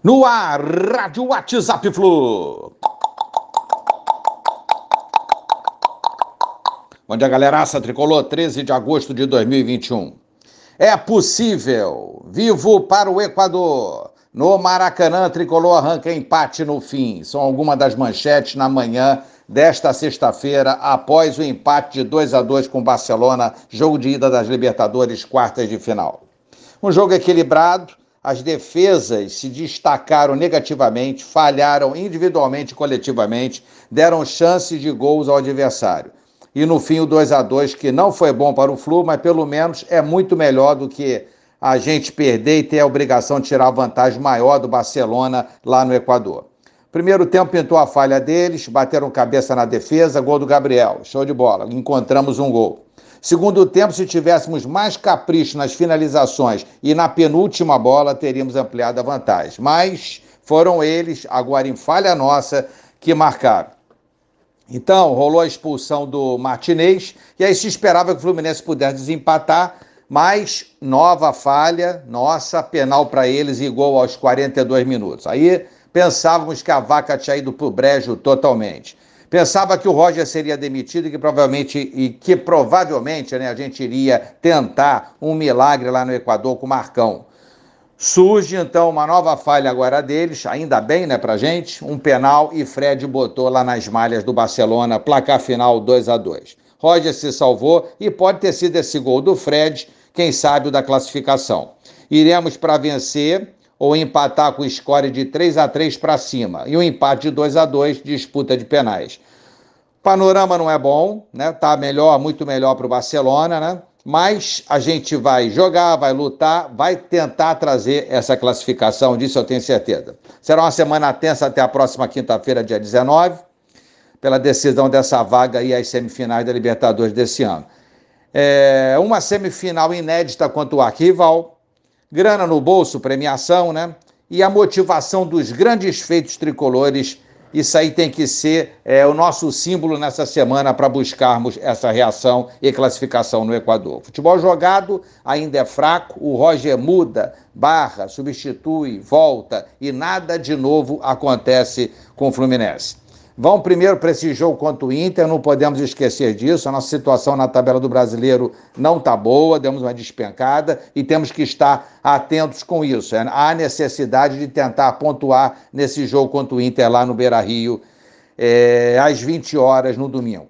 No ar, Rádio WhatsApp Flu. Bom dia, galeraça tricolor, 13 de agosto de 2021. É possível, vivo para o Equador. No Maracanã, tricolor arranca empate no fim. São algumas das manchetes na manhã desta sexta-feira, após o empate de 2 a 2 com Barcelona, jogo de ida das Libertadores, quartas de final. Um jogo equilibrado, as defesas se destacaram negativamente, falharam individualmente e coletivamente, deram chances de gols ao adversário. E no fim, o 2 a 2 que não foi bom para o Flu, mas pelo menos é muito melhor do que a gente perder e ter a obrigação de tirar a vantagem maior do Barcelona lá no Equador. Primeiro tempo pintou a falha deles, bateram cabeça na defesa, gol do Gabriel. Show de bola. Encontramos um gol. Segundo tempo, se tivéssemos mais capricho nas finalizações e na penúltima bola, teríamos ampliado a vantagem. Mas foram eles, agora em falha nossa, que marcaram. Então, rolou a expulsão do Martinez, e aí se esperava que o Fluminense pudesse desempatar, mas nova falha, nossa, penal para eles, igual aos 42 minutos. Aí pensávamos que a vaca tinha ido para o brejo totalmente. Pensava que o Roger seria demitido e que provavelmente, e que provavelmente né, a gente iria tentar um milagre lá no Equador com o Marcão. Surge então uma nova falha agora deles, ainda bem, né, pra gente, um penal e Fred botou lá nas malhas do Barcelona, placar final 2 a 2. Roger se salvou e pode ter sido esse gol do Fred, quem sabe o da classificação. Iremos para vencer ou empatar com score de 3 a 3 para cima. E um empate de 2 a 2 disputa de penais. Panorama não é bom, né? Tá melhor, muito melhor para o Barcelona, né? Mas a gente vai jogar, vai lutar, vai tentar trazer essa classificação, disso eu tenho certeza. Será uma semana tensa até a próxima quinta-feira, dia 19, pela decisão dessa vaga e as semifinais da Libertadores desse ano. É uma semifinal inédita quanto o arquival, grana no bolso, premiação, né? E a motivação dos grandes feitos tricolores. Isso aí tem que ser é, o nosso símbolo nessa semana para buscarmos essa reação e classificação no Equador. Futebol jogado ainda é fraco, o Roger muda, barra, substitui, volta e nada de novo acontece com o Fluminense. Vão primeiro para esse jogo contra o Inter, não podemos esquecer disso. A nossa situação na tabela do brasileiro não está boa, demos uma despencada e temos que estar atentos com isso. É, há necessidade de tentar pontuar nesse jogo contra o Inter lá no Beira Rio, é, às 20 horas no domingo.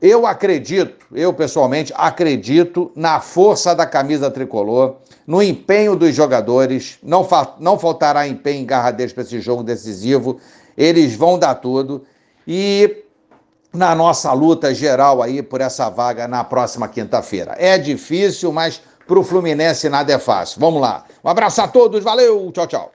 Eu acredito, eu pessoalmente acredito na força da camisa tricolor, no empenho dos jogadores. Não, fa não faltará empenho e garra deles para esse jogo decisivo eles vão dar tudo. E na nossa luta geral aí por essa vaga na próxima quinta-feira. É difícil, mas para o Fluminense nada é fácil. Vamos lá. Um abraço a todos, valeu, tchau, tchau.